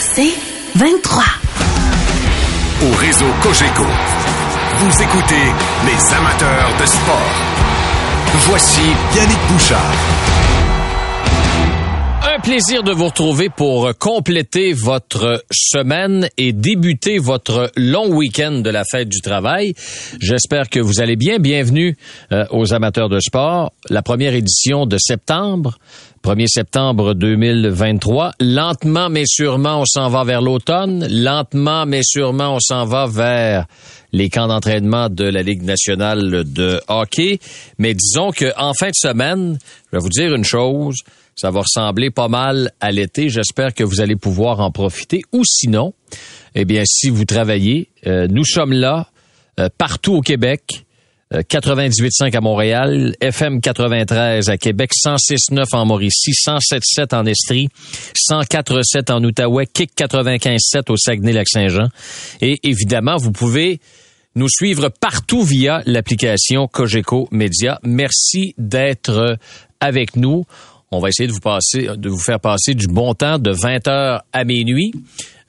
C'est 23. Au réseau Cogeco, vous écoutez les amateurs de sport. Voici Yannick Bouchard. Un plaisir de vous retrouver pour compléter votre semaine et débuter votre long week-end de la fête du travail. J'espère que vous allez bien. Bienvenue euh, aux amateurs de sport. La première édition de septembre. 1er septembre 2023. Lentement mais sûrement, on s'en va vers l'automne. Lentement mais sûrement, on s'en va vers les camps d'entraînement de la Ligue nationale de hockey. Mais disons que en fin de semaine, je vais vous dire une chose. Ça va ressembler pas mal à l'été. J'espère que vous allez pouvoir en profiter. Ou sinon, eh bien, si vous travaillez, euh, nous sommes là euh, partout au Québec. 98.5 euh, à Montréal, FM 93 à Québec, 106.9 en Mauricie, 107.7 en Estrie, 104.7 en Outaouais, Kick 95.7 au Saguenay-Lac-Saint-Jean. Et évidemment, vous pouvez nous suivre partout via l'application Cogeco Média. Merci d'être avec nous. On va essayer de vous faire passer du bon temps de 20 h à minuit.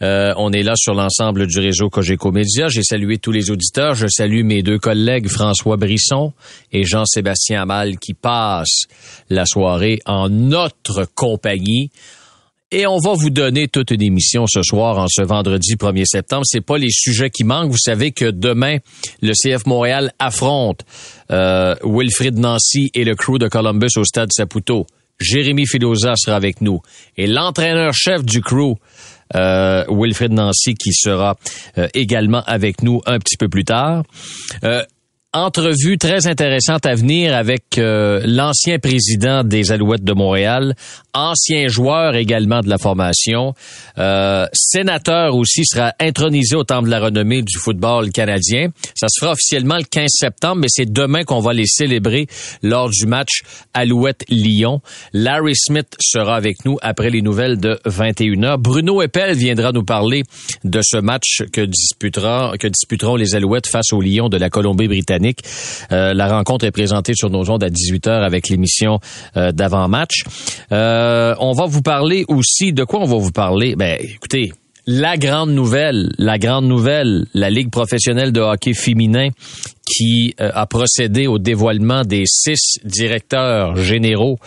Euh, on est là sur l'ensemble du réseau Cogeco Média. J'ai salué tous les auditeurs. Je salue mes deux collègues François Brisson et Jean-Sébastien Amal qui passent la soirée en notre compagnie. Et on va vous donner toute une émission ce soir, en ce vendredi 1er septembre. C'est pas les sujets qui manquent. Vous savez que demain, le CF Montréal affronte euh, Wilfrid Nancy et le crew de Columbus au stade Saputo. Jérémy Filosa sera avec nous. Et l'entraîneur-chef du crew, euh, Wilfred Nancy, qui sera euh, également avec nous un petit peu plus tard. Euh, entrevue très intéressante à venir avec euh, l'ancien président des Alouettes de Montréal, ancien joueur également de la formation, euh, sénateur aussi, sera intronisé au Temple de la renommée du football canadien. Ça se fera officiellement le 15 septembre, mais c'est demain qu'on va les célébrer lors du match Alouette-Lyon. Larry Smith sera avec nous après les nouvelles de 21h. Bruno Eppel viendra nous parler de ce match que disputera, que disputeront les Alouettes face aux Lions de la Colombie-Britannique euh, la rencontre est présentée sur nos ondes à 18h avec l'émission euh, d'avant-match. Euh, on va vous parler aussi de quoi on va vous parler? Ben, écoutez, la grande nouvelle, la grande nouvelle, la Ligue professionnelle de hockey féminin qui a procédé au dévoilement des six directeurs généraux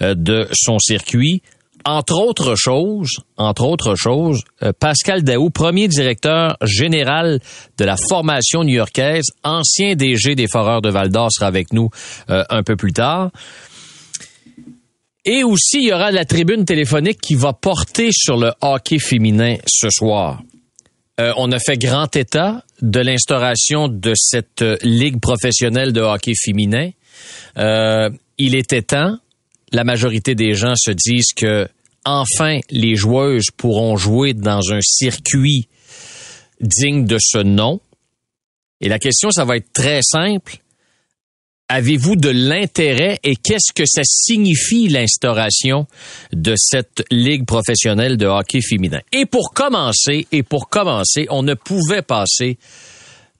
de son circuit entre autres choses, entre autres choses, euh, Pascal Daou, premier directeur général de la formation new-yorkaise, ancien DG des Foreurs de Val d'Or, sera avec nous euh, un peu plus tard. Et aussi, il y aura la tribune téléphonique qui va porter sur le hockey féminin ce soir. Euh, on a fait grand état de l'instauration de cette ligue professionnelle de hockey féminin. il était temps la majorité des gens se disent que enfin les joueuses pourront jouer dans un circuit digne de ce nom. Et la question, ça va être très simple. Avez-vous de l'intérêt et qu'est-ce que ça signifie l'instauration de cette ligue professionnelle de hockey féminin? Et pour commencer, et pour commencer, on ne pouvait passer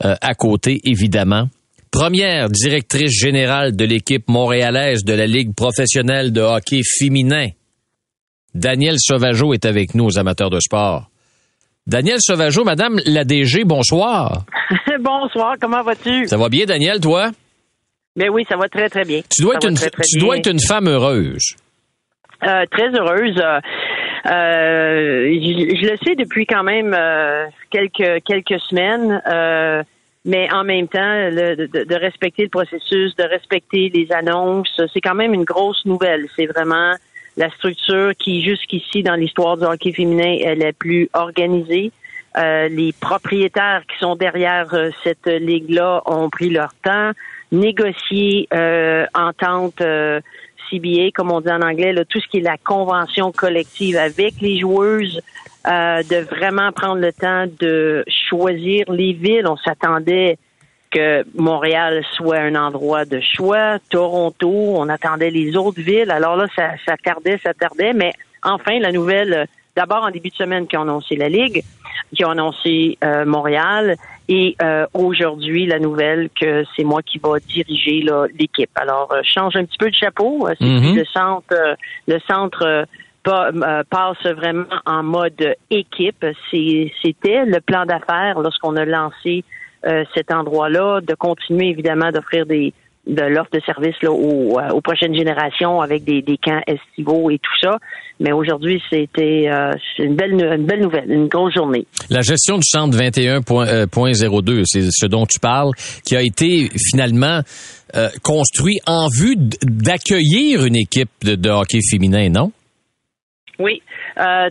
euh, à côté, évidemment, première directrice générale de l'équipe montréalaise de la Ligue professionnelle de hockey féminin. Daniel Sauvageau est avec nous aux amateurs de sport. Daniel Sauvageau, Madame la DG, bonsoir. bonsoir, comment vas-tu? Ça va bien, Daniel, toi? Mais oui, ça va très, très bien. Tu dois, être une, tu dois être une femme heureuse. Euh, très heureuse. Euh, euh, je, le sais depuis quand même quelques quelques semaines mais en même temps, de, respecter le processus, de respecter les annonces, c'est quand même une grosse nouvelle. C'est vraiment la structure qui, jusqu'ici, dans l'histoire du hockey féminin, est plus organisée. Euh, les propriétaires qui sont derrière euh, cette ligue-là ont pris leur temps, négocié euh, entente euh, CBA, comme on dit en anglais, là, tout ce qui est la convention collective avec les joueuses, euh, de vraiment prendre le temps de choisir les villes. On s'attendait que Montréal soit un endroit de choix, Toronto, on attendait les autres villes. Alors là, ça, ça tardait, ça tardait, mais enfin, la nouvelle, d'abord en début de semaine qui a annoncé la Ligue, qui a annoncé euh, Montréal, et euh, aujourd'hui, la nouvelle que c'est moi qui va diriger l'équipe. Alors, euh, change un petit peu de chapeau. C'est mm-hmm. le centre, le centre passe vraiment en mode équipe. C'était le plan d'affaires lorsqu'on a lancé cet endroit-là, de continuer évidemment d'offrir des de l'offre de services là, euh, aux, prochaines générations avec des, des, camps estivaux et tout ça. Mais aujourd'hui, c'était euh, une, belle, une belle nouvelle, une grosse journée. La gestion du centre 21.02, euh, c'est ce dont tu parles, qui a été finalement construit en vue d'accueillir une équipe de, de, hockey féminin, non? Oui,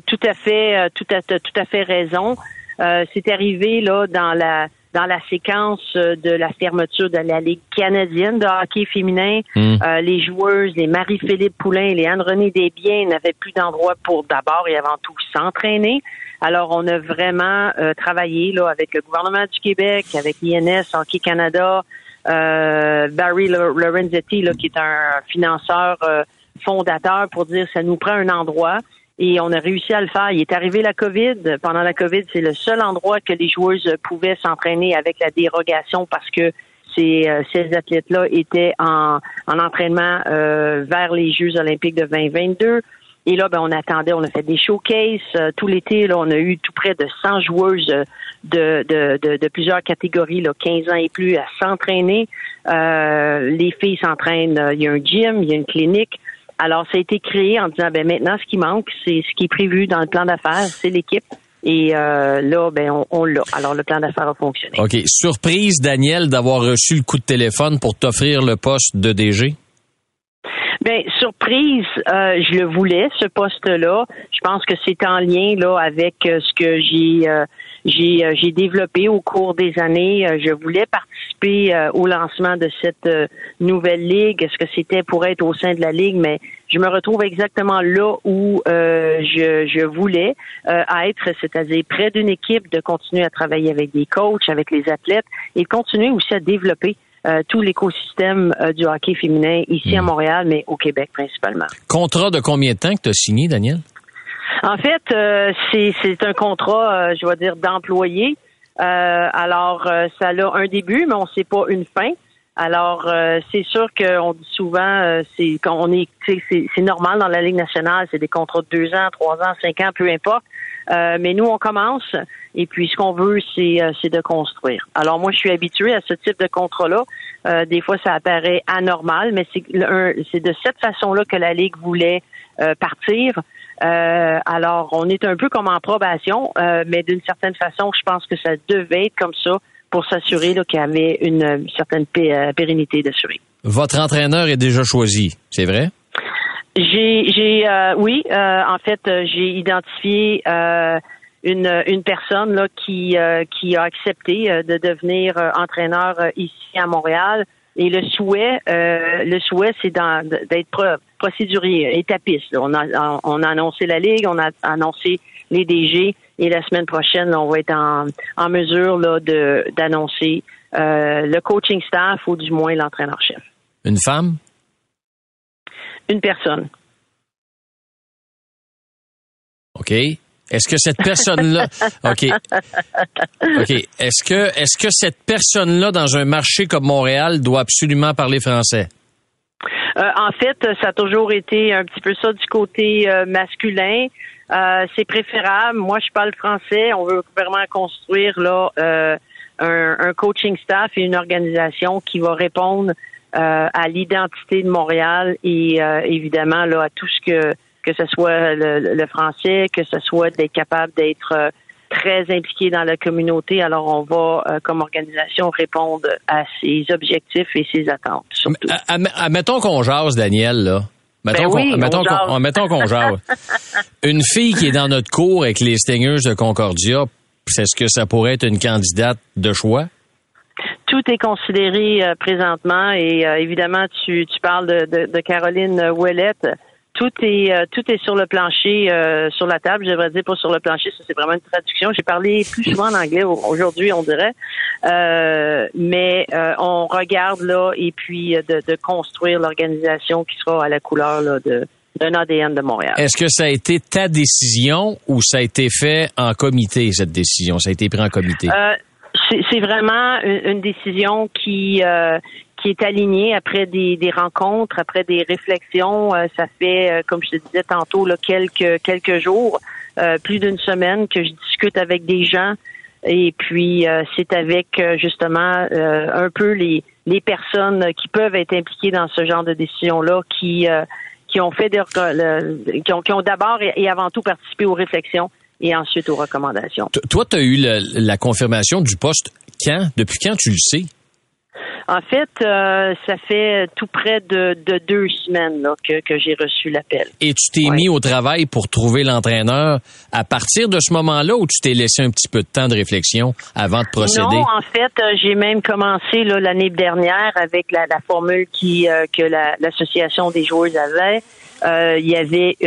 tout à fait, tout à, tout à fait raison. c'est arrivé là dans la dans la séquence euh, de la fermeture de la Ligue canadienne de hockey féminin. Hmm. Euh, les joueuses, les Marie-Philippe Poulain, les Anne-Renée Desbiens n'avaient plus d'endroit pour d'abord et avant tout s'entraîner. Alors, on a vraiment euh, travaillé là avec le gouvernement du Québec, avec l'INS, Hockey Canada, Barry Lorenzetti, là, qui est un financeur fondateur, pour dire ça nous prend un endroit et on a réussi à le faire. Il est arrivé la COVID. Pendant la COVID, c'est le seul endroit que les joueuses pouvaient s'entraîner avec la dérogation parce que ces, euh, ces athlètes-là étaient en, en entraînement euh, vers les Jeux olympiques de 2022. Et là, ben, on attendait, on a fait des showcases. Euh, tout l'été, là, on a eu tout près de 100 joueuses de, de, de, de plusieurs catégories, là, 15 ans et plus, à s'entraîner. les filles s'entraînent, il y a un gym, il y a une clinique. Alors, ça a été créé en disant, ben maintenant, ce qui manque, c'est ce qui est prévu dans le plan d'affaires, c'est l'équipe. Et euh, là, ben on, l'a. Alors, le plan d'affaires a fonctionné. OK. Surprise, Daniel, d'avoir reçu le coup de téléphone pour t'offrir le poste de DG? Bien, surprise, euh, je le voulais, ce poste-là. Je pense que c'est en lien là avec euh, ce que j'ai j'ai euh, j'ai développé au cours des années. Euh, je voulais participer euh, au lancement de cette nouvelle ligue. Est-ce que c'était pour être au sein de la ligue, mais je me retrouve exactement là où je, je voulais être, c'est-à-dire près d'une équipe, de continuer à travailler avec des coachs, avec les athlètes et de continuer aussi à développer tout l'écosystème du hockey féminin ici à hmm. Montréal, mais au Québec principalement. Contrat de combien de temps que tu as signé, Daniel? En fait, euh, c'est un contrat, euh, je vais dire, d'employé. Euh, alors, ça a un début, mais on ne sait pas une fin. Alors, c'est sûr qu'on dit souvent, c'est quand on est, c'est normal dans la Ligue nationale, c'est des contrats de deux ans, trois ans, cinq ans, peu importe. mais nous, on commence, et puis ce qu'on veut, c'est de construire. Alors, moi, je suis habituée à ce type de contrat-là. des fois, ça apparaît anormal, mais c'est de cette façon-là que la Ligue voulait partir. Euh, alors, on est un peu comme en probation, euh, mais d'une certaine façon, je pense que ça devait être comme ça pour s'assurer qu'il y avait une, certaine euh, pérennité d'assurer. Votre entraîneur est déjà choisi, c'est vrai? J'ai, j'ai, oui, en fait, j'ai identifié une, une personne là qui qui a accepté de devenir entraîneur ici à Montréal. Et le souhait, euh, le souhait, c'est d'être procédurier, étapiste. On a, on a annoncé la ligue, on a annoncé les DG, et la semaine prochaine, on va être en, en mesure là, de d'annoncer euh, le coaching staff ou du moins l'entraîneur-chef. Une femme? Une personne. OK. Est-ce que cette personne-là, ok, ok, est-ce que est-ce que cette personne-là dans un marché comme Montréal doit absolument parler français? Euh, en fait, ça a toujours été un petit peu ça du côté euh, masculin. Euh, c'est préférable. Moi, je parle français. On veut vraiment construire là un, un, coaching staff et une organisation qui va répondre à l'identité de Montréal et évidemment là à tout ce que que ce soit le, français, que ce soit d'être capable d'être euh, très impliqué dans la communauté. Alors, on va, euh, comme organisation, répondre à ses objectifs et ses attentes. Surtout. Admettons qu'on jase, Daniel, là. Mettons ben qu'on qu'on jase. une fille qui est dans notre cours avec les Stingers de Concordia, est-ce que ça pourrait être une candidate de choix? Tout est considéré euh, présentement et évidemment, tu, tu parles de, de Caroline Ouellette tout est euh, tout est sur le plancher, euh, sur la table. Je devrais dire pas sur le plancher, ça c'est vraiment une traduction. J'ai parlé plus souvent en anglais aujourd'hui, on dirait, euh, mais on regarde là et puis de, construire l'organisation qui sera à la couleur là, de d'un ADN de Montréal. Est-ce que ça a été ta décision ou ça a été fait en comité cette décision? Ça a été pris en comité? C'est vraiment une, décision qui qui est aligné après des, des rencontres, après des réflexions. ça fait, comme je te disais tantôt, là, quelques quelques jours, plus d'une semaine que je discute avec des gens. Et puis c'est avec justement un peu les les personnes qui peuvent être impliquées dans ce genre de décision-là qui qui ont fait des, qui ont, qui ont d'abord et avant tout participé aux réflexions et ensuite aux recommandations. toi, tu as eu la confirmation du poste quand? Depuis quand tu le sais? En fait, euh, ça fait tout près de, deux semaines que, j'ai reçu l'appel. Et tu t'es mis au travail pour trouver l'entraîneur à partir de ce moment-là ou tu t'es laissé un petit peu de temps de réflexion avant de procéder? Non, en fait, euh, j'ai même commencé l'année dernière avec la, formule qui euh, que l'association des joueurs avait. il y avait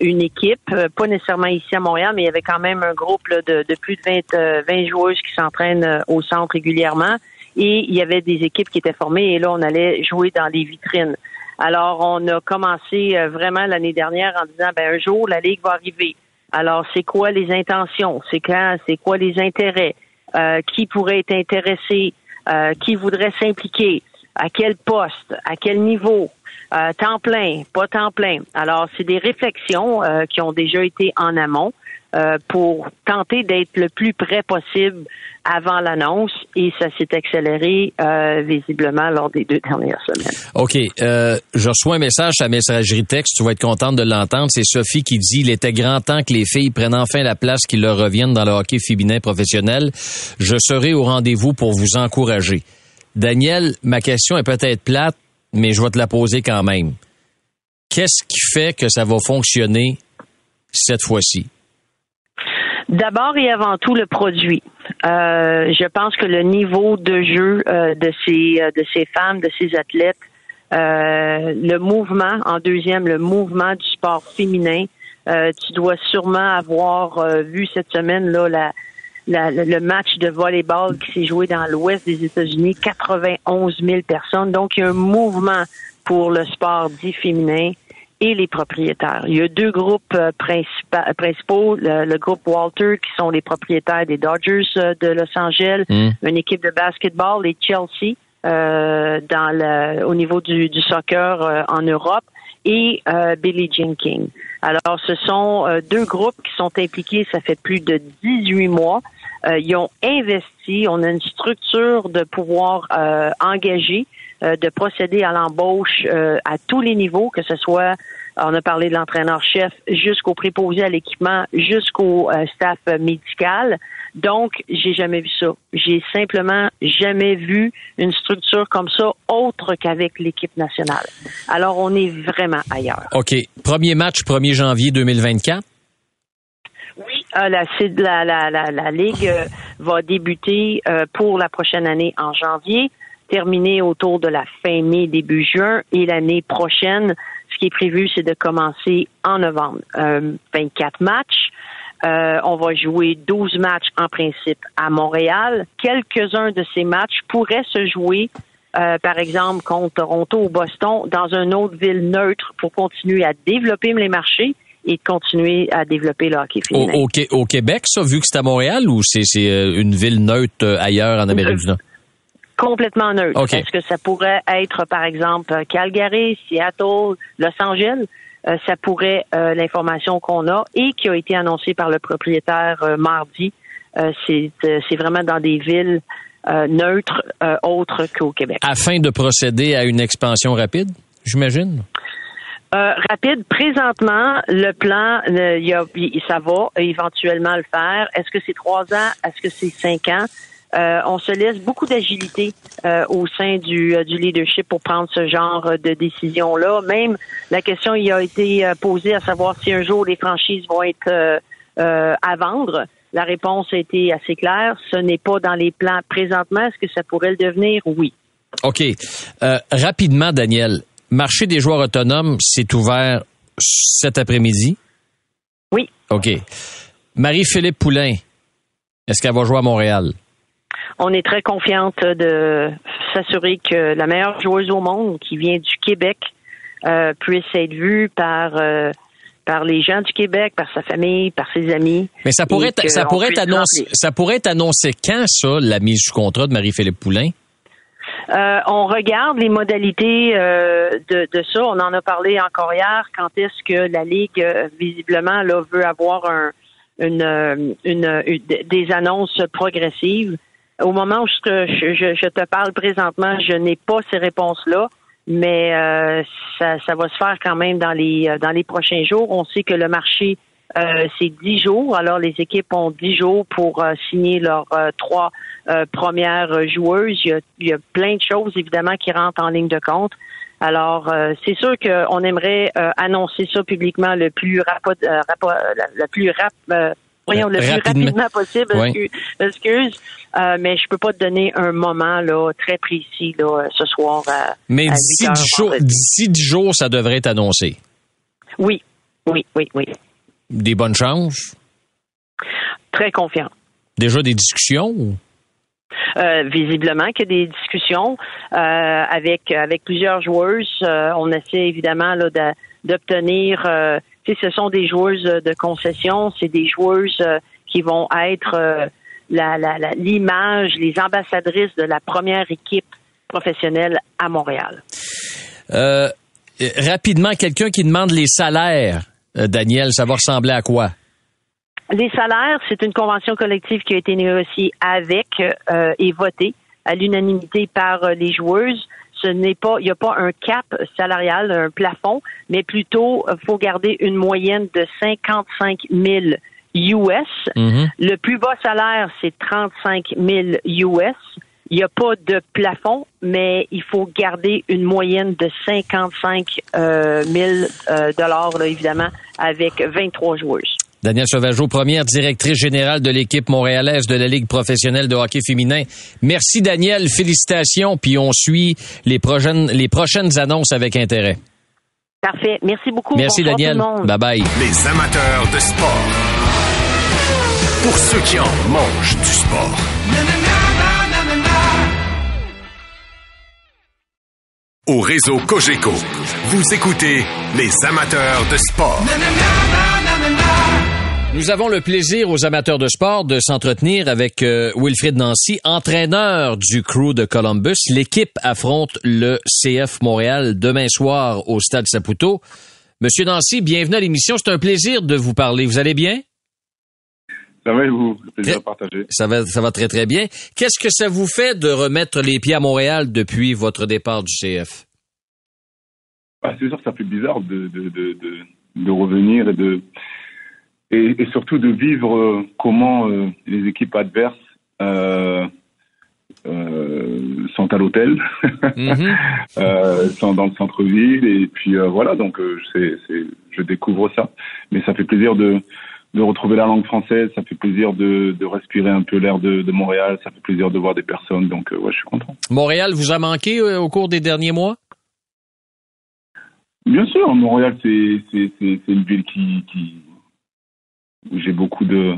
une équipe, pas nécessairement ici à Montréal, mais il y avait quand même un groupe de, plus de 20, 20 joueuses qui s'entraînent au centre régulièrement et il y avait des équipes qui étaient formées et là, on allait jouer dans les vitrines. Alors, on a commencé euh, vraiment l'année dernière en disant, ben un jour, la Ligue va arriver. Alors, c'est quoi les intentions? C'est quand? C'est quoi les intérêts? Euh, qui pourrait être intéressé? Euh, qui voudrait s'impliquer? À quel poste? À quel niveau? Temps plein, pas temps plein. Alors, c'est des réflexions qui ont déjà été en amont. Euh, pour tenter d'être le plus près possible avant l'annonce et ça s'est accéléré euh, visiblement lors des deux dernières semaines. OK. Euh, je reçois un message à messagerie texte. Tu vas être contente de l'entendre. C'est Sophie qui dit Il était grand temps que les filles prennent enfin la place qui leur reviennent dans le hockey féminin professionnel. Je serai au rendez-vous pour vous encourager. Daniel, ma question est peut-être plate, mais je vais te la poser quand même. Qu'est-ce qui fait que ça va fonctionner cette fois-ci? D'abord et avant tout le produit. Euh, je pense que le niveau de jeu euh, de ces euh, de ces femmes, de ces athlètes, le mouvement en deuxième, le mouvement du sport féminin. tu dois sûrement avoir vu cette semaine là la, le match de volleyball qui s'est joué dans l'ouest des États-Unis, 91 000 personnes. Donc il y a un mouvement pour le sport dit féminin et les propriétaires. Il y a deux groupes euh, principaux, le, groupe Walter, qui sont les propriétaires des Dodgers euh, de Los Angeles, mm. une équipe de basketball, les Chelsea, euh, dans le, au niveau du, du soccer euh, en Europe, et Billie Jean King. Alors, ce sont deux groupes qui sont impliqués, ça fait plus de 18 mois. Ils ont investi, on a une structure de pouvoir engager euh, de procéder à l'embauche euh, à tous les niveaux, que ce soit, on a parlé de l'entraîneur-chef, jusqu'au préposé à l'équipement, jusqu'au euh, staff médical. Donc, j'ai jamais vu ça. J'ai simplement jamais vu une structure comme ça autre qu'avec l'équipe nationale. Alors, on est vraiment ailleurs. OK. Premier match, 1er janvier 2024? La, la, la, la, la Ligue va débuter pour la prochaine année en janvier terminer autour de la fin mai, début juin. Et l'année prochaine, ce qui est prévu, c'est de commencer en novembre. Euh, 24 matchs. Euh, on va jouer 12 matchs en principe à Montréal. Quelques-uns de ces matchs pourraient se jouer, euh, par exemple, contre Toronto ou Boston, dans une autre ville neutre pour continuer à développer les marchés et continuer à développer le hockey féminin. Au, au, au Québec, ça, vu que c'est à Montréal, ou c'est euh, une ville neutre ailleurs en Amérique du Nord? complètement neutre. Est-ce que ça pourrait être, par exemple, Calgary, Seattle, Los Angeles? Euh, ça pourrait, euh, l'information qu'on a et qui a été annoncée par le propriétaire euh, mardi, c'est vraiment dans des villes neutres autres qu'au Québec. Afin de procéder à une expansion rapide, j'imagine? Rapide. Présentement, le plan, il y a, ça va éventuellement le faire. Est-ce que c'est trois ans? Est-ce que c'est cinq ans? Euh, on se laisse beaucoup d'agilité euh, au sein du, euh, du, leadership pour prendre ce genre de décision-là. Même la question y a été posée à savoir si un jour les franchises vont être à vendre. La réponse a été assez claire. Ce n'est pas dans les plans présentement. Est-ce que ça pourrait le devenir? Oui. OK. rapidement, Daniel, marché des joueurs autonomes, c'est ouvert cet après-midi? Oui. OK. Marie-Philippe Poulain, est-ce qu'elle va jouer à Montréal? on est très confiante de s'assurer que la meilleure joueuse au monde qui vient du Québec euh, puisse être vue par euh, par les gens du Québec, par sa famille, par ses amis. Mais ça pourrait ça pourrait être annoncé ça pourrait être annoncé quand ça la mise sous contrat de Marie-Philippe Poulain? Euh, on regarde les modalités euh, de, ça. On en a parlé encore hier. Quand est-ce que la Ligue, euh, visiblement, veut avoir des annonces progressives? Au moment où je, te parle présentement, je n'ai pas ces réponses-là, mais ça, va se faire quand même dans les prochains jours. On sait que le marché euh, c'est dix jours. Alors, les équipes ont dix jours pour euh, signer leurs euh, trois premières joueuses. Il y, a, plein de choses, évidemment, qui rentrent en ligne de compte. Alors, c'est sûr qu'on aimerait annoncer ça publiquement le plus rapide, le plus rap, voyons, le plus rapidement possible. Excuse, mais je peux pas te donner un moment là très précis là ce soir. mais dix jours, d'ici dix jours, ça devrait être annoncé. Oui, oui, oui, oui. Des bonnes chances? Très confiant. Déjà des discussions? Euh, visiblement qu'il y a des discussions euh, avec avec plusieurs joueuses. Euh, on essaie évidemment là, d'obtenir. ce sont des joueuses de concession, c'est des joueuses qui vont être l'image, la, les ambassadrices de la première équipe professionnelle à Montréal. rapidement, quelqu'un qui demande les salaires Daniel, ça va ressembler à quoi? Les salaires, c'est une convention collective qui a été négociée avec euh, et votée à l'unanimité par euh, les joueuses. Ce n'est pas, il n'y a pas un cap salarial, un plafond, mais plutôt, il faut garder une moyenne de 55 000 US. Le plus bas salaire, c'est 35 000 US. Il n'y a pas de plafond, mais il faut garder une moyenne de 55 000 euh, dollars, évidemment, avec 23 joueuses. Danielle Sauvageau, première directrice générale de l'équipe montréalaise de la Ligue professionnelle de hockey féminin. Merci Daniel, félicitations, puis on suit les prochaines, les prochaines annonces avec intérêt. Parfait. Merci beaucoup. Merci Daniel. Bye bye. Les amateurs de sport. Pour ceux qui en mangent du sport. Au réseau Cogeco, vous écoutez les amateurs de sport. Nous avons le plaisir aux amateurs de sport de s'entretenir avec euh, Wilfrid Nancy, entraîneur du crew de Columbus. L'équipe affronte le CF Montréal demain soir au Stade Saputo. Monsieur Nancy, bienvenue à l'émission. C'est un plaisir de vous parler. Vous allez bien? Ça va vous? Plaisir partager. Ça va, ça va très, très bien. Qu'est-ce que ça vous fait de remettre les pieds à Montréal depuis votre départ du CF? Ah, c'est sûr que ça fait bizarre de, de, de, de, revenir et de, et, surtout de vivre euh, comment euh, les équipes adverses euh, sont à l'hôtel, mm-hmm. sont dans le centre-ville et puis voilà donc c'est, je découvre ça, mais ça fait plaisir de de retrouver la langue française, ça fait plaisir de, de respirer un peu l'air de, de, Montréal, ça fait plaisir de voir des personnes, donc euh, ouais, je suis content. Montréal vous a manqué euh, au cours des derniers mois? Bien sûr, Montréal c'est c'est c'est une ville qui qui où j'ai beaucoup de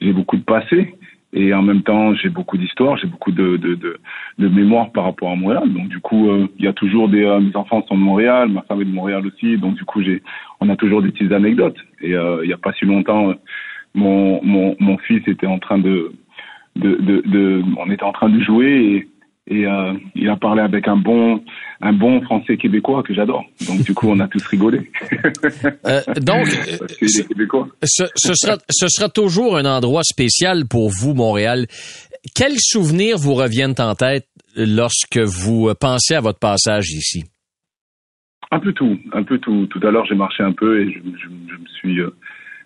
j'ai beaucoup de passé et en même temps j'ai beaucoup d'histoire, j'ai beaucoup de, de, de, de, mémoire par rapport à Montréal. Donc du coup, euh, il y a toujours des euh, mes enfants sont de Montréal, ma femme est de Montréal aussi, donc du coup j'ai on a toujours des petites anecdotes. Et euh, il n'y a pas si longtemps, mon, mon mon fils était en train de de, de, de on était en train de jouer et euh, il a parlé avec un bon un bon français québécois que j'adore. Donc du coup, on a tous rigolé. euh, donc, ce, ce, sera ce sera toujours un endroit spécial pour vous, Montréal. Quels souvenirs vous reviennent en tête lorsque vous pensez à votre passage ici? Un peu tout, un peu tout. Tout à l'heure, j'ai marché un peu et je, je, je, me suis euh,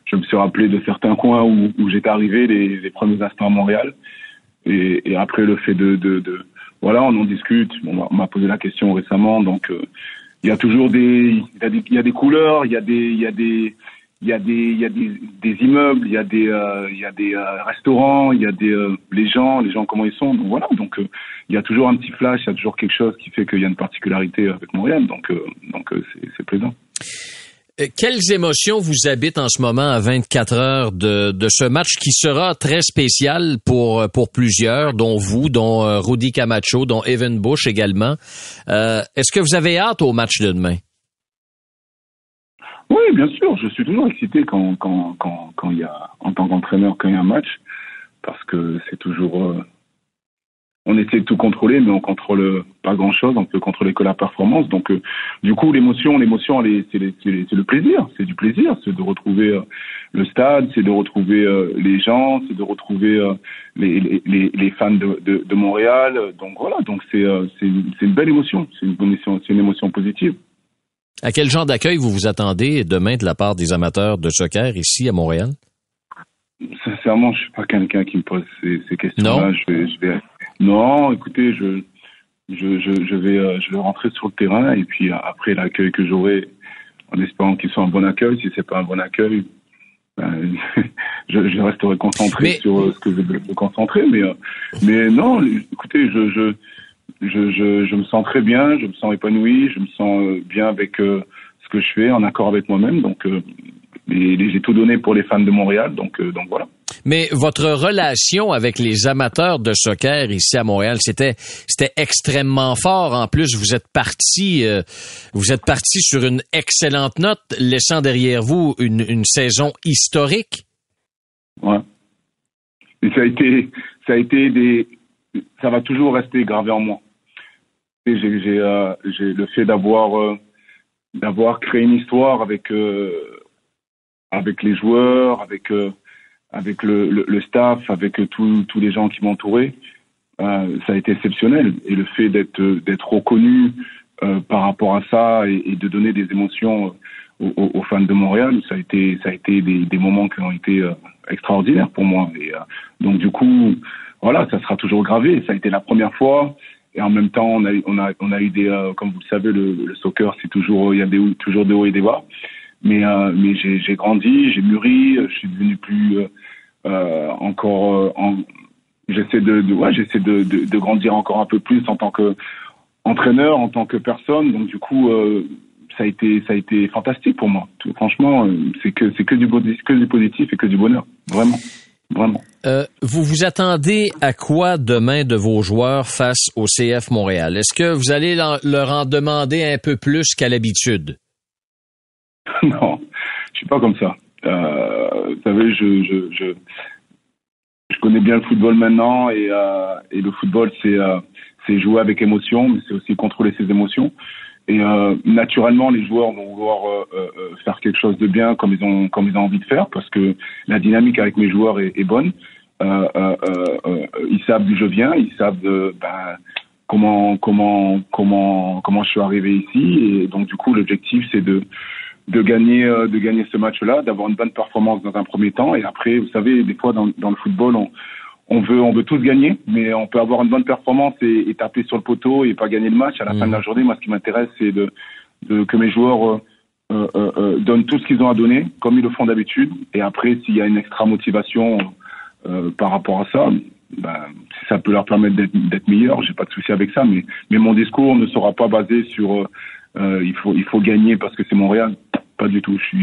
je me suis rappelé de certains coins où, où j'étais arrivé, les, les, premiers instants à Montréal. Et, et après le fait de, de, de voilà, on en discute. On m'a posé la question récemment, donc euh, il y a toujours des, il y a des, couleurs, il y a des, il y a des, il y a des, il y a des, immeubles, il y a des, euh, y a des euh, restaurants, il y a des, les gens, les gens comment ils sont. Donc voilà, donc il y a toujours un petit flash, il y a toujours quelque chose qui fait qu'il y a une particularité avec Montréal. Donc, donc c'est plaisant. Euh, quelles émotions vous habitent en ce moment à 24 heures de, de ce match qui sera très spécial pour, euh, pour plusieurs, dont vous, dont euh, Rudy Camacho, dont Evan Bush également. Euh, Est-ce que vous avez hâte au match de demain? Oui, bien sûr. Je suis toujours excité quand, quand, quand, quand il y a, en tant qu'entraîneur, quand il y a un match, parce que c'est toujours, on essaie de tout contrôler, mais on contrôle pas grand chose. On peut contrôler que la performance. Donc, euh, du coup, l'émotion, l'émotion, c'est le plaisir. C'est du plaisir. C'est de retrouver euh, le stade, c'est de retrouver euh, les gens, c'est de retrouver les, les, les, fans de, de, de, Montréal. Donc voilà. Donc c'est une, belle émotion. C'est une émotion, c'est une émotion positive. À quel genre d'accueil vous vous attendez demain de la part des amateurs de soccer ici à Montréal? Sincèrement, je suis pas quelqu'un qui me pose ces, ces questions-là. Je vais, je vais, non, écoutez, je, je, je, je vais, euh, je vais rentrer sur le terrain et puis euh, après l'accueil que j'aurai, en espérant qu'il soit un bon accueil. Si c'est pas un bon accueil, ben, je, je, resterai concentré sur euh, ce que je veux me concentrer. Mais, mais non, écoutez, je, je, je, je, je, me sens très bien, je me sens épanoui, je me sens bien avec ce que je fais, en accord avec moi-même. Donc, j'ai tout donné pour les fans de Montréal. Donc, donc voilà. Mais votre relation avec les amateurs de soccer ici à Montréal, c'était c'était extrêmement fort. En plus, vous êtes parti euh, vous êtes parti sur une excellente note, laissant derrière vous une, une saison historique. Ouais. Et ça a été ça a été des ça va toujours rester gravé en moi. J'ai j'ai euh, le fait d'avoir euh, d'avoir créé une histoire avec avec les joueurs, avec avec le, le, staff, avec tous les gens qui m'entouraient, euh, ça a été exceptionnel. Et le fait d'être d'être reconnu euh, par rapport à ça et, de donner des émotions aux, fans de Montréal, ça a été ça a été des, moments qui ont été euh, extraordinaires pour moi. Donc du coup, voilà, ça sera toujours gravé. Ça a été la première fois. Et en même temps, on a, on a, on a eu des, comme vous le savez, le, le soccer, c'est toujours, il y a toujours des hauts et des bas. Mais, mais j'ai grandi, j'ai mûri, je suis devenu plus encore. en, j'essaie de, de, ouais, j'essaie de, de, de, grandir encore un peu plus en tant que entraîneur, en tant que personne. Donc du coup, ça a été ça a été fantastique pour moi. Tout, franchement, c'est que c'est que du que du positif et que du bonheur, vraiment. Vraiment. Euh, vous vous attendez à quoi demain de vos joueurs face au CF Montréal? Est-ce que vous allez leur en demander un peu plus qu'à l'habitude? non, je suis pas comme ça. Euh, vous savez, je, je, je, je, connais bien le football maintenant et, euh, et le football, c'est euh, c'est jouer avec émotion, mais c'est aussi contrôler ses émotions. Et euh, naturellement, les joueurs vont vouloir euh, euh, faire quelque chose de bien comme ils ont comme ils ont envie de faire, parce que la dynamique avec mes joueurs est, est bonne. ils savent d'où je viens, ils savent de, ben, comment comment comment comment je suis arrivé ici, et donc du coup, l'objectif c'est de de gagner euh, de gagner ce match-là, d'avoir une bonne performance dans un premier temps. Et après vous savez des fois dans, dans le football on, on veut on veut tous gagner mais on peut avoir une bonne performance et, et taper sur le poteau et pas gagner le match. À la fin de la mmh. journée moi ce qui m'intéresse c'est de, de, que mes joueurs euh, euh, euh, euh, donnent tout ce qu'ils ont à donner comme ils le font d'habitude. Et après s'il y a une extra motivation euh, par rapport à ça ben, si ça peut leur permettre d'être meilleurs j'ai pas de souci avec ça mais mais mon discours ne sera pas basé sur il faut il faut gagner parce que c'est Montréal pas du tout. Je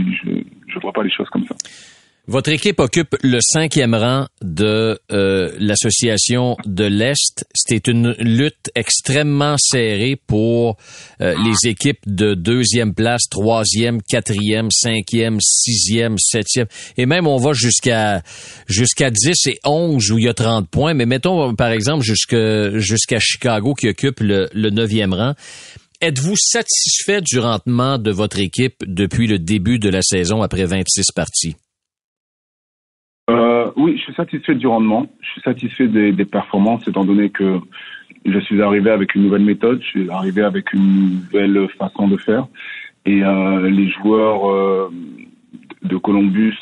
je, vois pas les choses comme ça. Votre équipe occupe le cinquième rang de euh, l'association de l'Est. C'était une lutte extrêmement serrée pour euh, les équipes de deuxième place, troisième, quatrième, cinquième, sixième, septième, et même on va jusqu'à jusqu'à 10 et 11 où il y a 30 points. Mais mettons par exemple jusqu'à jusqu'à Chicago qui occupe le neuvième rang. Êtes-vous satisfait du rendement de votre équipe depuis le début de la saison après 26 parties? Euh, oui, je suis satisfait du rendement. Je suis satisfait des, performances, étant donné que je suis arrivé avec une nouvelle méthode, je suis arrivé avec une nouvelle façon de faire. Et euh, les joueurs euh, de Columbus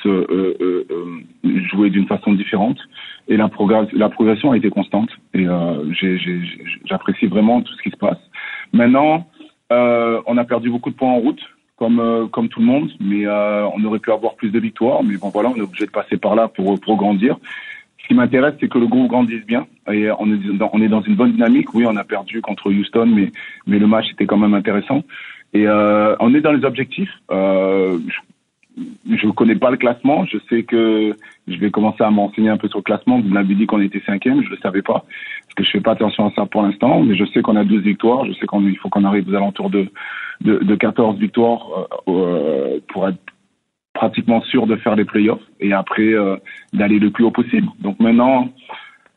jouaient d'une façon différente. Et la, la progression a été constante. Et j'apprécie vraiment tout ce qui se passe. Maintenant, euh, on a perdu beaucoup de points en route, comme euh, comme tout le monde, mais euh, on aurait pu avoir plus de victoires. Mais bon, voilà, on est obligé de passer par là pour pour grandir. Ce qui m'intéresse, c'est que le groupe grandisse bien. Et on est dans, on est dans une bonne dynamique. Oui, on a perdu contre Houston, mais mais le match était quand même intéressant. Et on est dans les objectifs. Euh, je ne connais pas le classement. Je sais que je vais commencer à m'enseigner un peu sur le classement. Vous m'avez dit qu'on était cinquième, je ne le savais pas parce que je fais pas attention à ça pour l'instant. Mais je sais qu'on a 12 victoires. Je sais qu'il faut qu'on arrive aux alentours de de, de 14 victoires euh, euh, pour être pratiquement sûr de faire les playoffs et après euh, d'aller le plus haut possible. Donc maintenant,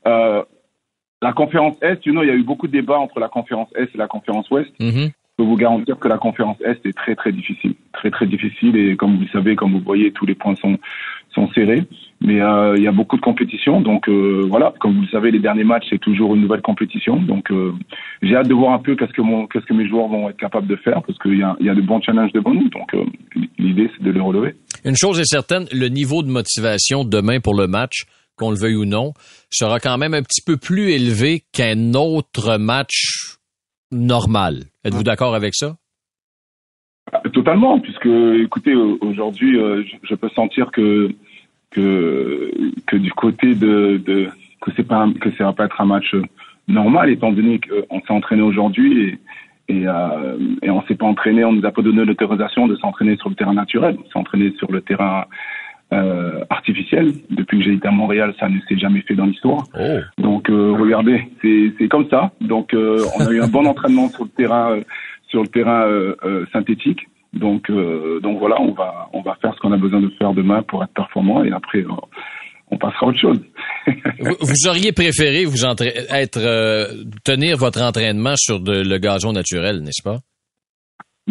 la conférence Est, you know, il y a eu beaucoup de débats entre la conférence Est et la conférence Ouest. Mhm. Je peux vous garantir que la conférence Est est très très difficile, très très difficile et comme vous le savez, comme vous voyez, tous les points sont serrés. Mais euh, il y a beaucoup de compétition, donc euh, voilà. Comme vous le savez, les derniers matchs c'est toujours une nouvelle compétition, donc euh, j'ai hâte de voir un peu qu'est-ce que mes joueurs vont être capables de faire parce qu'il y a y a de bons challenges devant nous, donc l'idée c'est de les relever. Une chose est certaine, le niveau de motivation demain pour le match, qu'on le veuille ou non, sera quand même un petit peu plus élevé qu'un autre match normal. Êtes-vous d'accord avec ça? Totalement, puisque écoutez, aujourd'hui, euh, je, peux sentir que que que du côté de, de que c'est pas que ça va pas être un match normal, étant donné qu'on s'est entraîné aujourd'hui et et, euh, et on s'est pas entraîné, on nous a pas donné l'autorisation de s'entraîner sur le terrain naturel, on s'est entraîné sur le terrain euh, artificiel. Depuis que j'ai été à Montréal, ça ne s'est jamais fait dans l'histoire. Oh. Donc euh, regardez, c'est comme ça. Donc euh, on a eu un bon entraînement sur le terrain euh, sur le terrain synthétique. Donc donc voilà, on va on va faire ce qu'on a besoin de faire demain pour être performant et après on passera à autre chose. Vous, vous auriez préféré vous être tenir votre entraînement sur de- le gazon naturel, n'est-ce pas?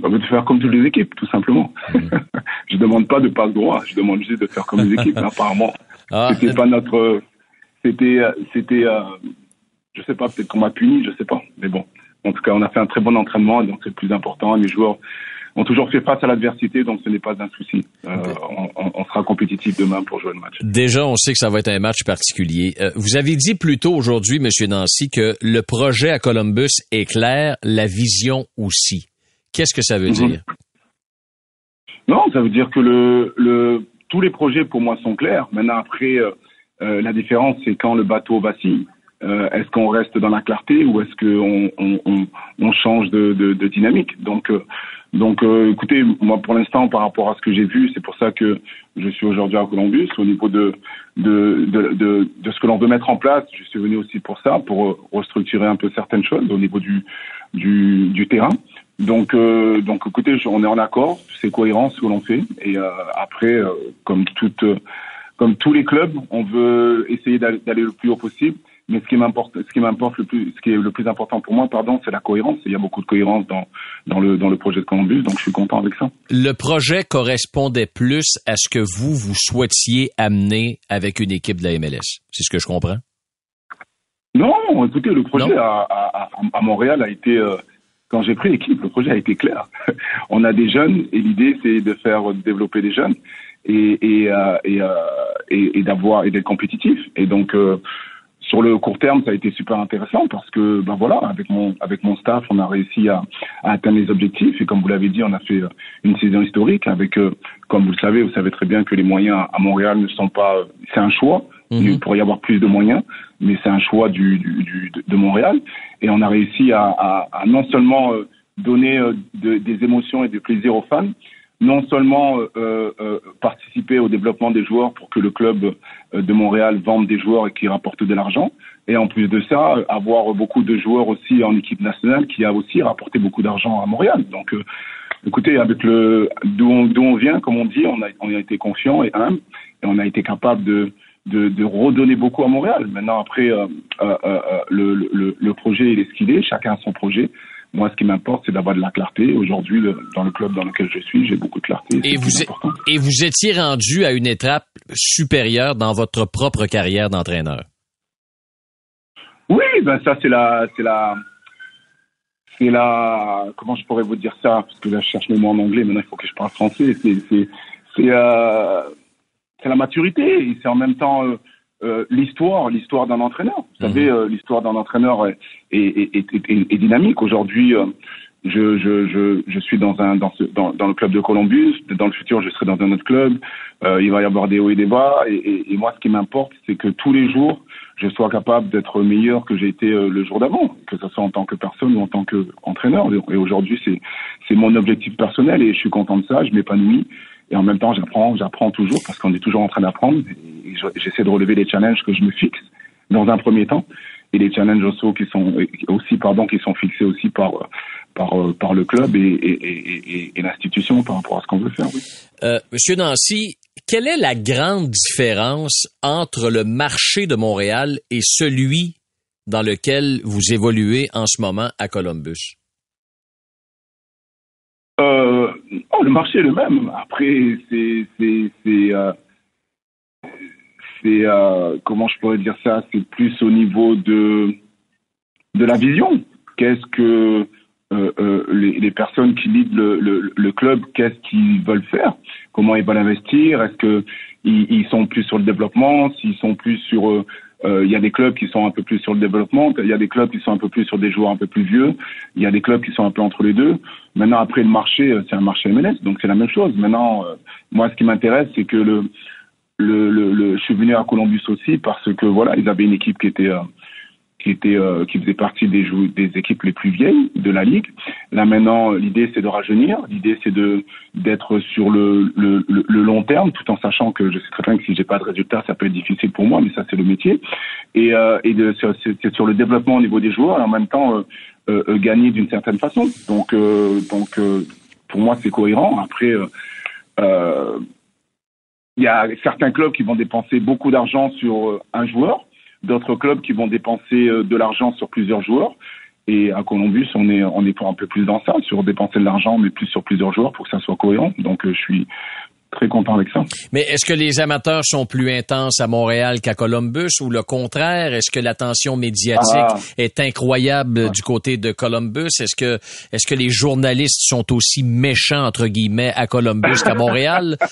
On va faire comme toutes les équipes, tout simplement. je demande pas de passe droit, je demande juste de faire comme les équipes. Mais apparemment, Ah, c'était pas notre, c'était, c'était, euh, je sais pas, peut-être qu'on m'a puni, je sais pas. Mais bon, en tout cas, on a fait un très bon entraînement, donc c'est le plus important. Les joueurs ont toujours fait face à l'adversité, donc ce n'est pas un souci. Euh, on sera compétitif demain pour jouer le match. Déjà, on sait que ça va être un match particulier. Euh, vous avez dit plus tôt aujourd'hui, Monsieur Nancy, que le projet à Columbus est clair, la vision aussi. Qu'est-ce que ça veut Mhm. dire? Non, ça veut dire que le, le, tous les projets pour moi sont clairs. Maintenant, après, euh, euh, la différence, c'est quand le bateau vacille. Euh, est-ce qu'on reste dans la clarté ou est-ce qu'on on, on, on change de, de, de dynamique? Donc, euh, donc euh, écoutez, moi pour l'instant, par rapport à ce que j'ai vu, c'est pour ça que je suis aujourd'hui à Columbus au niveau de de, de, de, ce que l'on veut mettre en place. Je suis venu aussi pour ça, pour restructurer un peu certaines choses au niveau du du, du terrain. Donc, euh, donc, écoutez, on est en accord, c'est cohérent ce que l'on fait. Et euh, après, euh, comme toute, comme tous les clubs, on veut essayer d'aller le plus haut possible. Mais ce qui m'importe, ce qui m'importe le plus, ce qui est le plus important pour moi, pardon, c'est la cohérence. Il y a beaucoup de cohérence dans dans le dans le projet de Columbus, donc je suis content avec ça. Le projet correspondait plus à ce que vous, vous souhaitiez amener avec une équipe de la MLS. C'est ce que je comprends? Non, écoutez, le projet à, à, Montréal a été, quand j'ai pris l'équipe, le projet a été clair. On a des jeunes et l'idée c'est de faire développer des jeunes et et euh, et, euh, et, et d'avoir et d'être compétitif. Et donc euh, sur le court terme, ça a été super intéressant parce que ben voilà, avec mon avec mon staff, on a réussi à, à atteindre les objectifs et comme vous l'avez dit, on a fait une saison historique avec, comme vous le savez, vous savez très bien que les moyens à Montréal ne sont pas, c'est un choix. Mhm. Il pourrait y avoir plus de moyens, mais c'est un choix du, du, du- de, Montréal et on a réussi à, à, à non seulement euh, donner euh, de- des émotions et du plaisir aux fans, non seulement euh, euh, participer au développement des joueurs pour que le club euh, de Montréal vende des joueurs et qui rapporte de l'argent, et en plus de ça, euh, avoir beaucoup de joueurs aussi en équipe nationale qui a aussi rapporté beaucoup d'argent à Montréal. Donc, euh, écoutez, avec le d'où on, on vient, comme on dit, on a, on a été confiant et humble, et on a été capable de de, de redonner beaucoup à Montréal. Maintenant, après, euh, euh, euh, le, le, le projet, il est ce qu'il est, chacun a son projet. Moi, ce qui m'importe, c'est d'avoir de la clarté. Aujourd'hui, dans le club dans lequel je suis, j'ai beaucoup de clarté. Et vous, et vous étiez rendu à une étape supérieure dans votre propre carrière d'entraîneur? Oui, ben ça c'est la, c'est la, c'est la, comment je pourrais vous dire ça? Parce que là je cherche le mot en anglais, maintenant il faut que je parle français. C'est, c'est, c'est, euh, c'est la maturité et c'est en même temps euh, euh, l'histoire, l'histoire d'un entraîneur. Vous savez, euh, l'histoire d'un entraîneur est, est, est, est- est- est dynamique. Aujourd'hui, euh, je, je, je, je suis dans un dans, ce, dans, dans le club de Columbus. Dans le futur, je serai dans un autre club. Il va y avoir des hauts et des bas. Et, et, et moi, ce qui m'importe, c'est que tous les jours, je sois capable d'être meilleur que j'ai été le jour d'avant, que ce soit en tant que personne ou en tant qu'entraîneur. Et aujourd'hui, c'est mon objectif personnel et je suis content de ça. Je m'épanouis et en même temps, j'apprends, j'apprends toujours parce qu'on est toujours en train d'apprendre. J'essaie de relever les challenges que je me fixe dans un premier temps et les challenges aussi qui sont aussi pardon qui sont fixés aussi par par par le club et, l'institution par rapport à ce qu'on veut faire. Euh, Monsieur Nancy, quelle est la grande différence entre le marché de Montréal et celui dans lequel vous évoluez en ce moment à Columbus? Euh, oh, le marché est le même. Après, c'est euh, c'est euh, comment je pourrais dire ça? C'est plus au niveau de de la vision. Qu'est-ce que euh, euh, les, personnes qui lident le, le, club, qu'est-ce qu'ils veulent faire? Comment ils veulent investir? Est-ce que ils, ils, sont plus sur le développement? S'ils sont plus sur il y a des clubs qui sont un peu plus sur le développement, il y a des clubs qui sont un peu plus sur des joueurs un peu plus vieux, il y a des clubs qui sont un peu entre les deux. Maintenant, après le marché, c'est un marché MLS, donc c'est la même chose. Maintenant, moi, ce qui m'intéresse, c'est que le, le, le, je suis venu à Columbus aussi parce que voilà, ils avaient une équipe qui était qui était euh, qui faisait partie des équipes les plus vieilles de la ligue. Là maintenant, l'idée c'est de rajeunir, l'idée c'est de d'être sur le, le, long terme, tout en sachant que je sais très bien que si j'ai pas de résultats, ça peut être difficile pour moi, mais ça c'est le métier. Et euh, et c'est sur le développement au niveau des joueurs et en même temps euh, euh gagner d'une certaine façon. Donc donc pour moi c'est cohérent. Après il y a certains clubs qui vont dépenser beaucoup d'argent sur un joueur d'autres clubs qui vont dépenser euh, de l'argent sur plusieurs joueurs. Et à Columbus, on est on est un peu plus dans ça, sur dépenser de l'argent, mais plus sur plusieurs joueurs pour que ça soit cohérent. Donc euh, je suis très content avec ça. Mais est-ce que les amateurs sont plus intenses à Montréal qu'à Columbus ou le contraire? Est-ce que l'attention médiatique ah. est incroyable du côté de Columbus? Est-ce que, est-ce que les journalistes sont aussi méchants, entre guillemets, à Columbus qu'à Montréal?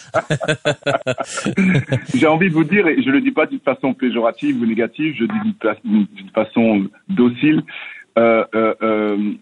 J'ai envie de vous dire, et je le dis pas d'une façon péjorative ou négative, je dis d'une façon docile, euh, euh, euh,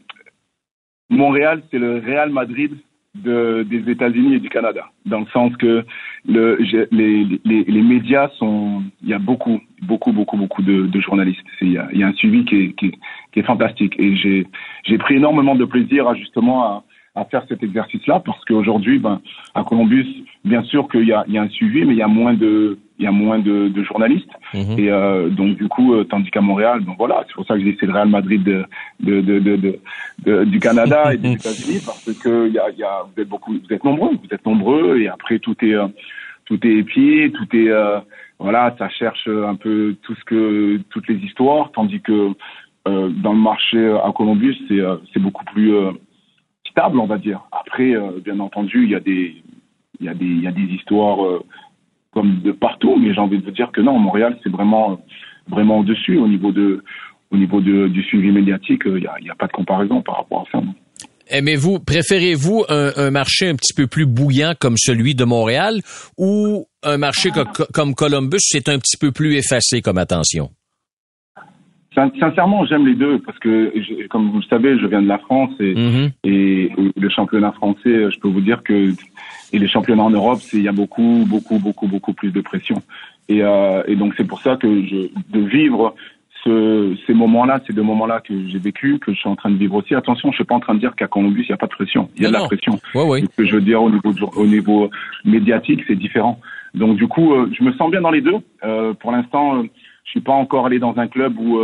Montréal, c'est le Real Madrid de, des États-Unis et du Canada, dans le sens que le, les, les, les, médias sont, il y a beaucoup, beaucoup, beaucoup, beaucoup de, de journalistes. Il y, a, il y, a, un suivi qui est, qui, qui est fantastique et j'ai, pris énormément de plaisir à justement à, à faire cet exercice-là parce qu'aujourd'hui, ben, à Columbus, bien sûr qu'il y a, il y a un suivi, mais il y a moins de, il y a moins de, de journalistes. Mhm. Et euh, donc du coup, euh, tandis qu'à Montréal, donc voilà, c'est pour ça que j'ai le Real Madrid de, de, de, de, du Canada et des États-Unis parce que il y a, y a, vous êtes beaucoup, vous êtes nombreux, vous êtes nombreux et après tout est, euh, tout est épié, tout est, euh, voilà, ça cherche un peu tout ce que, toutes les histoires, tandis que euh, dans le marché à Columbus, c'est, c'est beaucoup plus stable, on va dire. Après, bien entendu, il y a des, il y a des, il y a des histoires comme de partout, mais j'ai envie de vous dire que non, Montréal, c'est vraiment, vraiment au-dessus au niveau de, au niveau de, du suivi médiatique. Il n'y a, y a, pas de comparaison par rapport à ça. Aimez-vous, préférez-vous un, un, marché un petit peu plus bouillant comme celui de Montréal ou un marché comme Columbus, c'est un petit peu plus effacé comme attention? Sincèrement, j'aime les deux parce que, comme vous le savez, je viens de la France et, mm-hmm. et, le championnat français, je peux vous dire que et les championnats en Europe, il y a beaucoup, beaucoup, beaucoup, beaucoup plus de pression. Et, euh, et donc c'est pour ça que je, de vivre ce, ces moments-là, ces deux moments-là que j'ai vécu, que je suis en train de vivre aussi. Attention, je suis pas en train de dire qu'à Columbus il n'y a pas de pression. Il y a de la pression. Ouais, ouais. Ce que je veux dire au niveau au niveau médiatique, c'est différent. Donc du coup, euh, je me sens bien dans les deux. Euh, pour l'instant, je suis pas encore allé dans un club où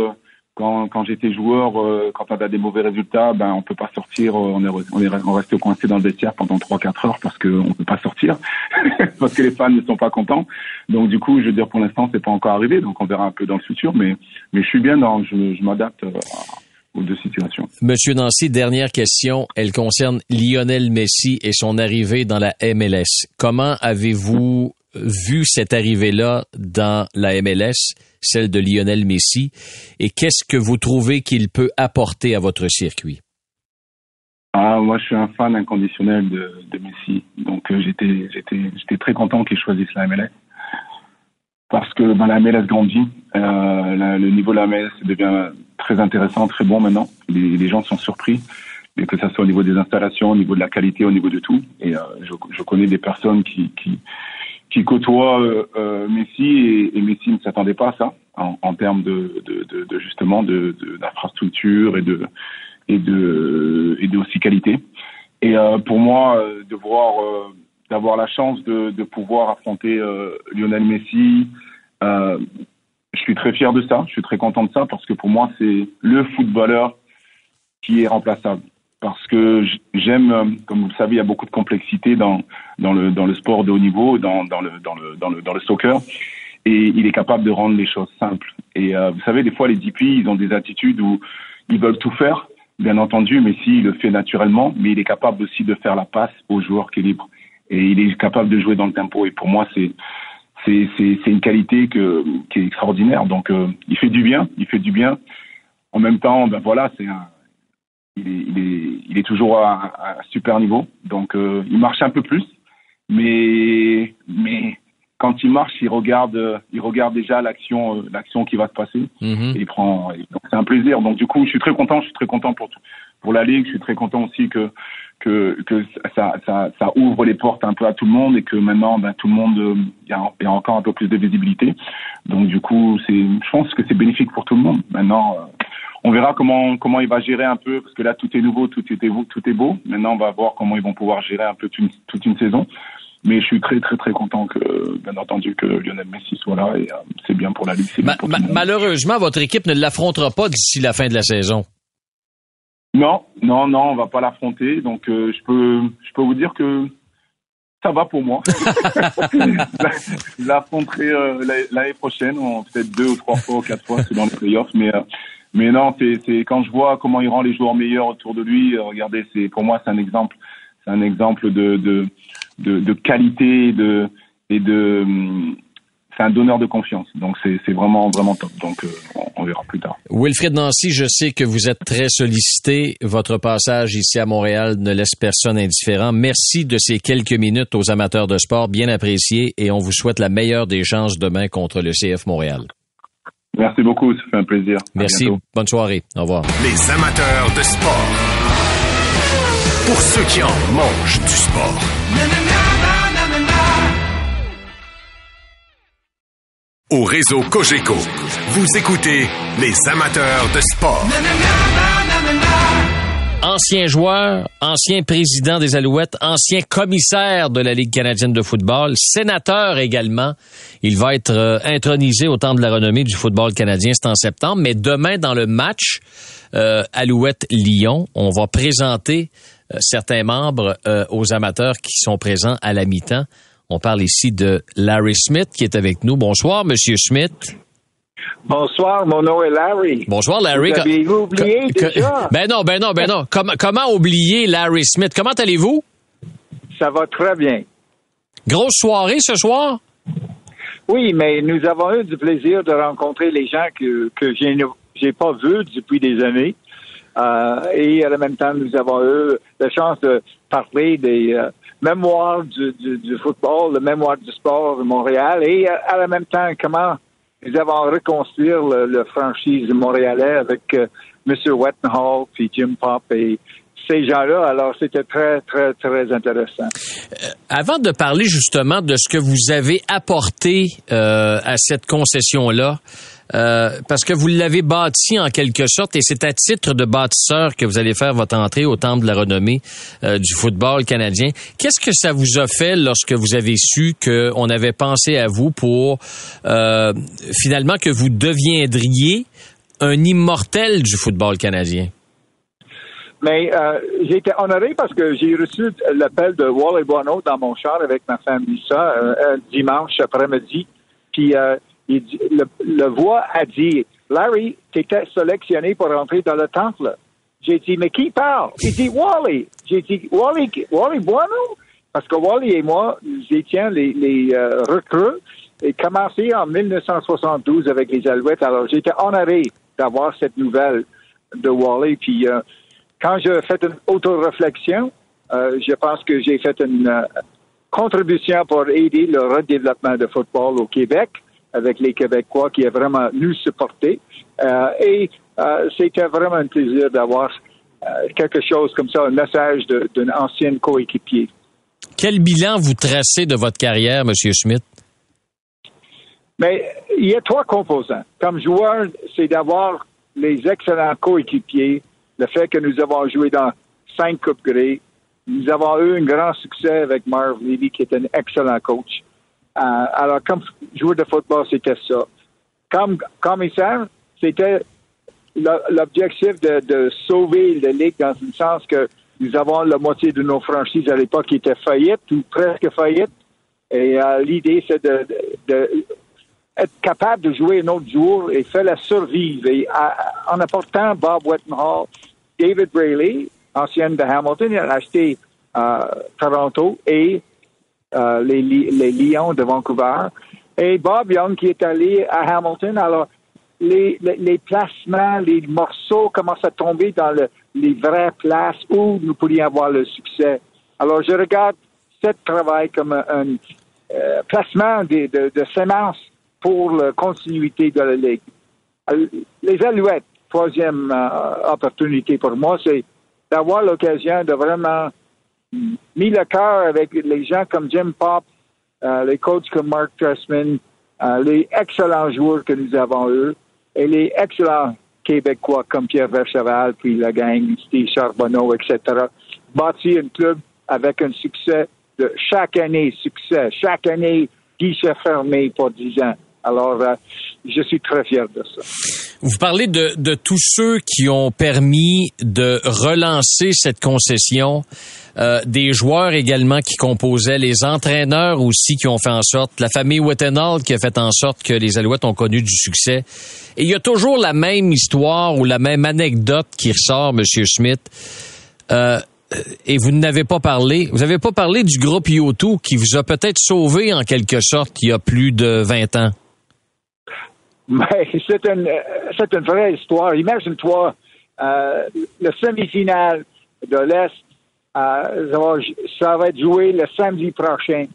quand, quand j'étais joueur, euh, quand on a des mauvais résultats, ben on peut pas sortir, euh, on est on est on reste coincé dans le vestiaire pendant trois quatre heures parce que on peut pas sortir parce que les fans ne sont pas contents. Donc du coup, je veux dire pour l'instant c'est pas encore arrivé, donc on verra un peu dans le futur, mais mais je suis bien dans, je, je m'adapte. Euh, aux deux situations. Monsieur Nancy, dernière question. Elle concerne Lionel Messi et son arrivée dans la MLS. Comment avez-vous vu cette arrivée-là dans la MLS, celle de Lionel Messi, et qu'est-ce que vous trouvez qu'il peut apporter à votre circuit? Ah, moi, je suis un fan inconditionnel de, Messi. Donc, euh, j'étais, très content qu'il choisisse la MLS. Parce que ben, la MLS grandit. Euh, le niveau de la MLS devient très intéressant, très bon maintenant. Les, gens sont surpris. Et que ce soit au niveau des installations, au niveau de la qualité, au niveau de tout. Et euh, je, connais des personnes qui, qui côtoie euh, euh, Messi et, Messi ne s'attendait pas à ça en, termes de, de, de, justement d'infrastructure et de et de et de aussi qualité. Et euh, pour moi, de voir d'avoir la chance de, de pouvoir affronter Lionel Messi, je suis très fier de ça. Je suis très content de ça parce que pour moi, c'est le footballeur qui est remplaçable parce que j'aime, euh, comme vous le savez, il y a beaucoup de complexité dans dans le dans le sport de haut niveau, dans dans le dans le dans le dans le soccer. et il est capable de rendre les choses simples. Et euh, vous savez, des fois, les DP, ils ont des attitudes où ils veulent tout faire, bien entendu, mais s'il le fait naturellement, mais il est capable aussi de faire la passe au joueur qui est libre. Et il est capable de jouer dans le tempo. Et pour moi, c'est c'est une qualité qui est extraordinaire. Donc, euh, il fait du bien, il fait du bien. En même temps, ben voilà, c'est un, il est, il est, il est toujours à, un super niveau. Donc, euh, il marche un peu plus, mais mais quand il marche, il regarde, il regarde déjà l'action, euh, l'action qui va se passer. Mhm. Et il prend. Donc c'est un plaisir. Donc du coup, je suis très content. Je suis très content pour pour la ligue. Je suis très content aussi que que que ça ça, ça ouvre les portes un peu à tout le monde et que maintenant, ben, tout le monde, euh, il y, a, y a encore un peu plus de visibilité. Donc du coup, c'est, je pense que c'est bénéfique pour tout le monde. Maintenant. Euh, on verra comment comment il va gérer un peu parce que là tout est nouveau, tout est beau, tout est beau. Maintenant on va voir comment ils vont pouvoir gérer un peu toute toute une saison. Mais je suis très très très content que, bien entendu, que Lionel Messi soit là et euh, c'est bien pour la Ligue. malheureusement, votre équipe ne l'affrontera pas d'ici la fin de la saison. Non, non, non, on va pas l'affronter. Donc euh, je peux je peux vous dire que ça va pour moi. je l'affronterai euh, l'année prochaine, peut-être deux ou trois fois ou quatre fois selon les playoffs, mais mais non, c'est quand je vois comment il rend les joueurs meilleurs autour de lui. regardez, c'est pour moi c'est un exemple, c'est un exemple de, de de, de qualité de, et de c'est un donneur de confiance. Donc c'est vraiment vraiment top. Donc euh, on, verra plus tard. Wilfred Nancy, je sais que vous êtes très sollicité. Votre passage ici à Montréal ne laisse personne indifférent. Merci de ces quelques minutes aux amateurs de sport, bien appréciés, et on vous souhaite la meilleure des chances demain contre le CF Montréal. Merci beaucoup, ça fait un plaisir. Merci. Bonne soirée. Au revoir. Les amateurs de sport. Pour ceux qui en mangent du sport. Au réseau Cogeco, vous écoutez les amateurs de sport. Ancien joueur, ancien président des Alouettes, ancien commissaire de la Ligue canadienne de football, sénateur également. Il va être euh, intronisé au temps de la renommée du football canadien, c'est en septembre. Mais demain, dans le match euh, Alouette-Lyon, on va présenter euh, certains membres euh, aux amateurs qui sont présents à la mi-temps. On parle ici de Larry Smith qui est avec nous. Bonsoir, Monsieur Smith. Bonsoir, mon nom est Larry. Bonsoir, Larry. Vous avez oublié déjà? Ben non, ben non, ben non. comment oublier Larry Smith? Comment allez-vous? Ça va très bien. Grosse soirée ce soir? Oui, mais nous avons eu du plaisir de rencontrer les gens que, que j'ai pas vus depuis des années. Euh, et en même temps, nous avons eu la chance de parler des euh, mémoires du, du, football, le mémoire du sport de Montréal, et à, la même temps, comment nous avons reconstruire le, franchise montréalais avec euh, M. Wettenhall, puis Jim Pop et ces gens-là. Alors, c'était très, très, très intéressant. avant de parler justement de ce que vous avez apporté à cette concession-là, euh, parce que vous l'avez bâti en quelque sorte et c'est à titre de bâtisseur que vous allez faire votre entrée au temple de la renommée euh, du football canadien. Qu'est-ce que ça vous a fait lorsque vous avez su qu'on avait pensé à vous pour euh, finalement que vous deviendriez un immortel du football canadien? Mais j'ai été honoré parce que j'ai reçu l'appel de Wally Bono dans mon char avec ma femme Lisa un dimanche après-midi. Puis le, voix a dit, Larry, tu étais sélectionné pour rentrer dans le temple. J'ai dit, mais qui parle? Il dit, Wally. J'ai dit, Wally, Wally Bueno? Parce que Wally et moi, nous étions les, euh, recrues et commencé en 1972 avec les Alouettes. Alors, j'étais honoré d'avoir cette nouvelle de Wally. Puis, euh, quand j'ai fait une auto-réflexion, euh, je pense que j'ai fait une contribution pour aider le redéveloppement de football au Québec avec les Québécois qui a vraiment nous supporté. Euh, et euh, c'était vraiment un plaisir d'avoir euh, quelque chose comme ça, un message d'une ancienne coéquipier. Quel bilan vous tracez de votre carrière, M. Schmidt? Mais il y a trois composants. Comme joueur, c'est d'avoir les excellents coéquipiers, le fait que nous avons joué dans cinq Coupes Grey, nous avons eu un grand succès avec Marv Levy, qui est un excellent coach. Euh, alors, comme joueur de football, c'était ça. Comme commissaire, c'était l'objectif de, sauver la Ligue dans le sens que nous avons la moitié de nos franchises à l'époque qui étaient faillites ou presque faillites. Et euh, l'idée, c'est de, être capable de jouer un autre jour et faire la survivre. Et, en apportant Bob Wettenhall, David Brayley, ancienne de Hamilton, il a acheté euh, Toronto et euh, les, les Lions de Vancouver. Et Bob Young qui est allé à Hamilton. Alors, les, les, placements, les morceaux commencent à tomber dans le, les vraies places où nous pourrions avoir le succès. Alors, je regarde ce travail comme un, euh, placement de, de, de, semences pour la continuité de la Ligue. Euh, les Alouettes, troisième euh, opportunité pour moi, c'est d'avoir l'occasion de vraiment mis le cœur avec les gens comme Jim Pop, les coachs comme Mark Tressman, les excellents joueurs que nous avons eux, et les excellents Québécois comme Pierre Vercheval, puis la gang, Steve Charbonneau, etc., bâti un club avec un succès de chaque année, succès, chaque année, guichet fermé pour 10 ans. Alors, euh, je suis très fier de ça. Vous parlez de, de tous ceux qui ont permis de relancer cette concession, euh, des joueurs également qui composaient, les entraîneurs aussi qui ont fait en sorte, la famille Wettenhall qui a fait en sorte que les Alouettes ont connu du succès. Et il y a toujours la même histoire ou la même anecdote qui ressort, Monsieur Smith. Euh, et vous n'avez pas parlé, vous n'avez pas parlé du groupe Yoto qui vous a peut-être sauvé en quelque sorte il y a plus de 20 ans. Mais c'est une, c'est une vraie histoire. Imagine-toi, euh, le semi-finale de l'Est, euh, ça va être joué le samedi prochain.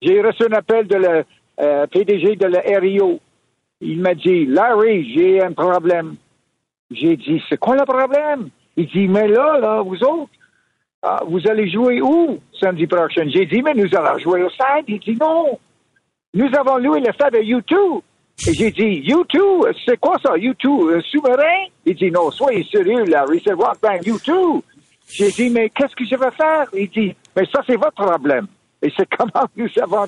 J'ai reçu un appel de le euh, PDG de la RIO. Il m'a dit, Larry, j'ai un problème. J'ai dit, c'est quoi le problème? Il dit, mais là, là, vous autres, ah, vous allez jouer où samedi prochain? J'ai dit, mais nous allons jouer au stade. Il dit, non. Nous avons loué le stade de U2. Et j'ai dit, U2, c'est quoi ça, U2, un sous-marin? Il dit, non, soyez sérieux, Larry, c'est Rock Band U2. J'ai dit, mais qu'est-ce que je vais faire? Il dit, mais ça, c'est votre problème. Et c'est comment nous avons,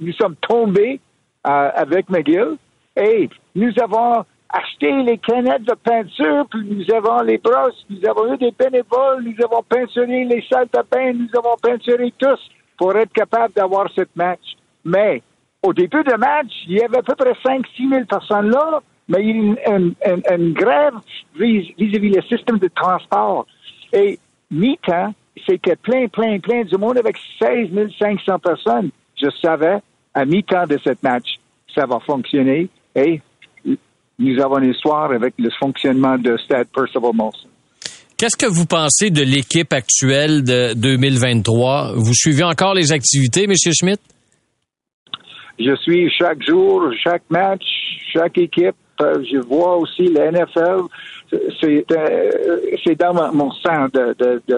nous sommes tombés euh, avec McGill et nous avons acheté les canettes de peinture, puis nous avons les brosses, nous avons eu des bénévoles, nous avons peinturé les salles de bain, nous avons peinturé tous pour être capable d'avoir cette match. Mais au début du match, il y avait à peu près 5-6 000 personnes là, mais il y a une, une, grève vis-à-vis le système de transport. Et mi-temps, c'était plein, plein, plein du monde avec 16 500 personnes. Je savais, à mi-temps de ce match, ça va fonctionner. Et nous avons une histoire avec le fonctionnement de Stade Percival Molson. Qu'est-ce que vous pensez de l'équipe actuelle de 2023? Vous suivez encore les activités, M. Schmidt? Je suis chaque jour, chaque match, chaque équipe. Euh, je vois aussi la NFL. C'est euh, dans mon sang de,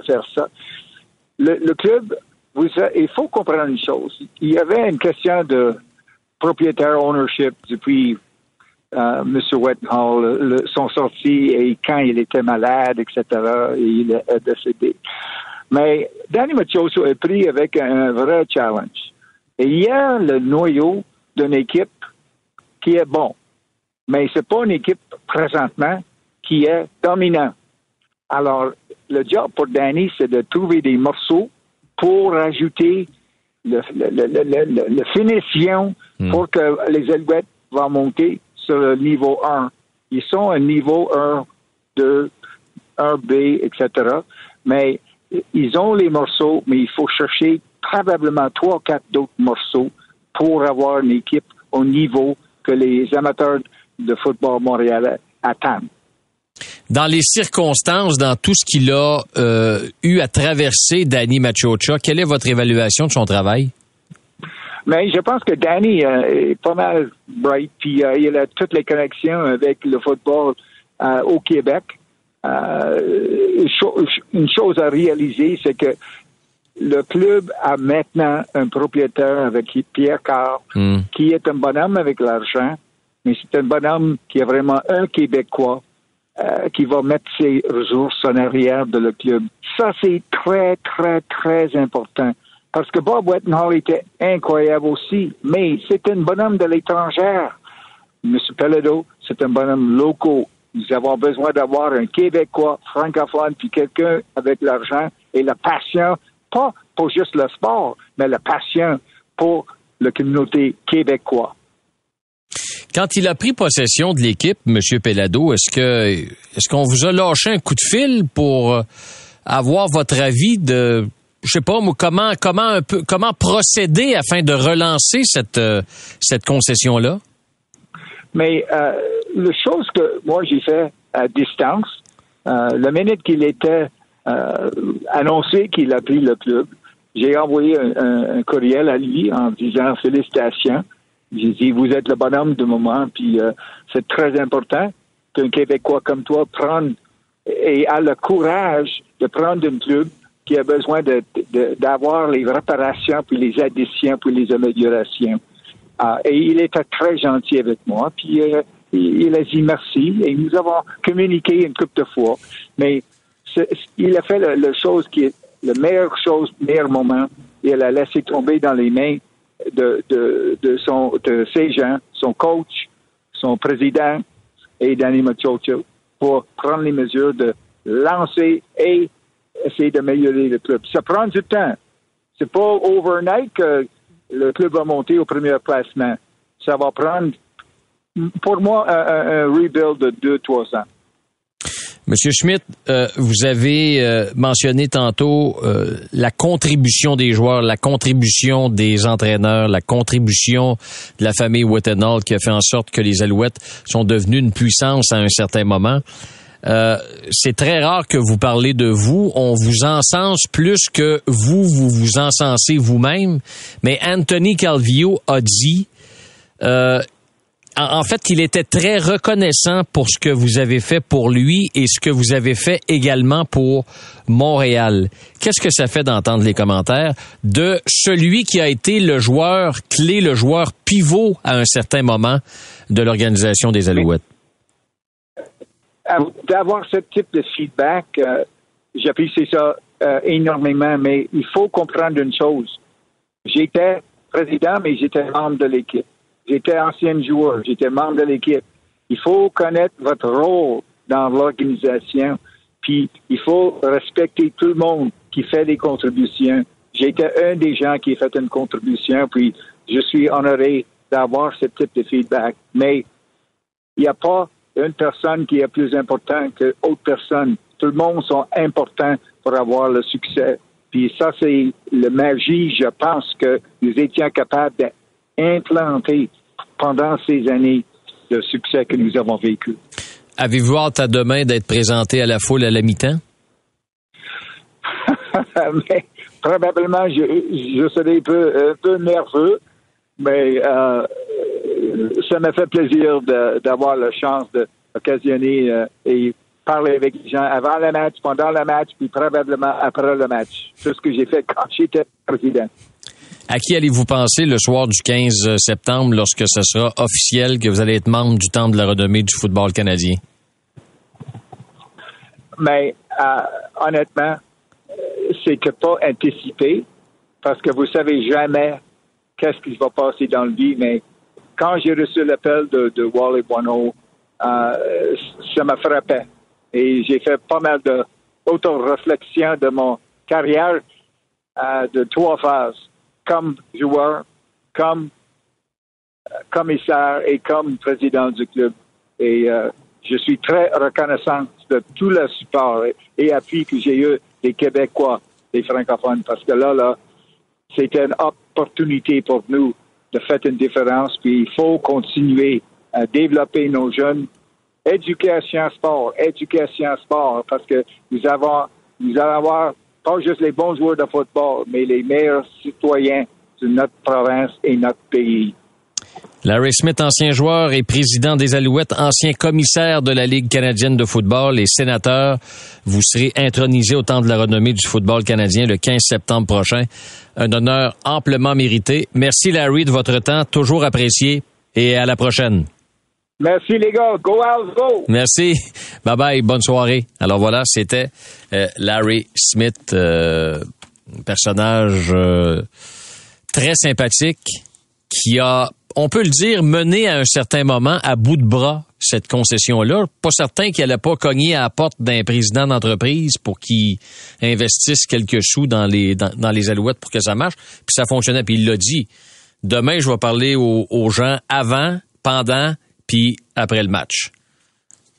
faire ça. Le, club, vous, il faut comprendre une chose. Il y avait une question de propriétaire ownership depuis euh, M. Wettenhall sont sortis et quand il était malade, etc., il est décédé. Mais Danny Machoso est pris avec un vrai challenge. Et il y a le noyau d'une équipe qui est bon, mais c'est pas une équipe présentement qui est dominante. Alors, le job pour Danny, c'est de trouver des morceaux pour ajouter le, le, finition hmm. pour que les Alouettes vont monter sur le niveau 1. Ils sont à niveau 1, 2, 1B, etc. Mais ils ont les morceaux, mais il faut chercher probablement trois ou quatre d'autres morceaux pour avoir une équipe au niveau que les amateurs de football montréalais attendent. Dans les circonstances, dans tout ce qu'il a euh, eu à traverser, Danny Machocha, quelle est votre évaluation de son travail? Mais je pense que Danny euh, est pas mal bright, puis euh, il a toutes les connexions avec le football au Québec. une chose à réaliser, c'est que le club a maintenant un propriétaire avec Pierre Carr, hmm. qui est un bonhomme avec l'argent, mais c'est un bonhomme qui est vraiment un Québécois euh, qui va mettre ses ressources en arrière de le club. Ça, c'est très, très, très important. Parce que Bob Wettenhall était incroyable aussi, mais c'est un bonhomme de l'étrangère. M. Pelledo, c'est un bonhomme local. Nous avons besoin d'avoir un Québécois francophone, puis quelqu'un avec l'argent et la passion pas pour juste le sport, mais la passion pour la communauté québécoise. Quand il a pris possession de l'équipe, M. Pellado, est-ce que est-ce qu'on vous a lâché un coup de fil pour euh, avoir votre avis de je sais pas comment comment un peu comment procéder afin de relancer cette euh, cette concession là Mais euh, la chose que moi j'ai fait à distance, euh, la minute qu'il était euh, annoncé qu'il a pris le club, j'ai envoyé un, courriel à lui en disant félicitations. J'ai dit vous êtes le bonhomme du moment, puis euh, c'est très important qu'un Québécois comme toi prenne et a le courage de prendre un club qui a besoin d'avoir les réparations, puis les additions, puis les améliorations. Ah, et il était très gentil avec moi. Puis euh, il, a dit merci. Et nous avons communiqué une couple de fois. Mais il a fait la, la chose qui est la meilleure chose, le meilleur moment. Il a laissé tomber dans les mains de, de, de, son, de ses gens, son coach, son président et Danny Machocho pour prendre les mesures de lancer et essayer d'améliorer le club. Ça prend du temps. C'est pas overnight que le club va monter au premier placement. Ça va prendre, pour moi, un rebuild de deux, trois ans. Monsieur Schmidt, euh, vous avez euh, mentionné tantôt euh, la contribution des joueurs, la contribution des entraîneurs, la contribution de la famille Wettenhall qui a fait en sorte que les Alouettes sont devenues une puissance à un certain moment. C'est très rare que vous parlez de vous. On vous encense plus que vous, vous vous encensez vous-même. Mais Anthony Calvillo a dit en fait, il était très reconnaissant pour ce que vous avez fait pour lui et ce que vous avez fait également pour Montréal. Qu'est-ce que ça fait d'entendre les commentaires de celui qui a été le joueur clé, le joueur pivot à un certain moment de l'organisation des Alouettes? D'avoir ce type de feedback, euh, j'apprécie ça euh, énormément, mais il faut comprendre une chose. J'étais président, mais j'étais membre de l'équipe. J'étais ancien joueur, j'étais membre de l'équipe. Il faut connaître votre rôle dans l'organisation, puis il faut respecter tout le monde qui fait des contributions. J'étais un des gens qui a fait une contribution, puis je suis honoré d'avoir ce type de feedback. Mais il n'y a pas une personne qui est plus importante que autre personne. Tout le monde sont importants pour avoir le succès. Puis ça, c'est le magie, je pense, que nous étions capables d'implanter pendant ces années de succès que nous avons vécu. Avez-vous hâte à demain d'être présenté à la foule à la mi-temps? mais probablement, je, je serai un peu, un peu nerveux, mais euh, ça m'a fait plaisir d'avoir la chance d'occasionner euh, et parler avec les gens avant le match, pendant le match, puis probablement après le match. C'est ce que j'ai fait quand j'étais président. À qui allez-vous penser le soir du 15 septembre lorsque ce sera officiel que vous allez être membre du Temple de la renommée du football canadien? Mais euh, honnêtement, euh, c'était pas anticipé parce que vous savez jamais qu'est-ce qui va passer dans le vie. Mais quand j'ai reçu l'appel de, Wally Bono, euh, ça m'a frappé. Et j'ai fait pas mal de de mon carrière de trois phases, comme joueur, comme euh, commissaire et comme président du club. Et euh, je suis très reconnaissant de tout le support et, appui que j'ai eu des Québécois, des francophones, parce que là, là, c'était une opportunité pour nous de faire une différence. Puis il faut continuer à développer nos jeunes. Éducation sport, éducation sport, parce que nous avons, nous allons avoir pas juste les bons joueurs de football, mais les meilleurs citoyens de notre province et notre pays. Larry Smith, ancien joueur et président des Alouettes, ancien commissaire de la Ligue canadienne de football et sénateur, vous serez intronisé au temps de la renommée du football canadien le 15 septembre prochain. Un honneur amplement mérité. Merci Larry de votre temps, toujours apprécié et à la prochaine. Merci les gars. Go out, go! Merci. Bye bye. Bonne soirée. Alors voilà, c'était euh, Larry Smith, euh, personnage euh, très sympathique qui a, on peut le dire, mené à un certain moment à bout de bras cette concession-là. Pas certain qu'elle n'allait pas cogné à la porte d'un président d'entreprise pour qu'il investisse quelques sous dans les dans, les alouettes pour que ça marche. Puis ça fonctionnait. Puis il l'a dit. Demain, je vais parler aux gens avant pendant puis après le match.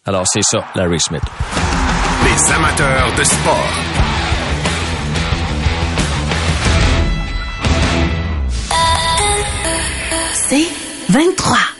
Alors, c'est ça, Larry Smith. Les amateurs de sport. C'est 23.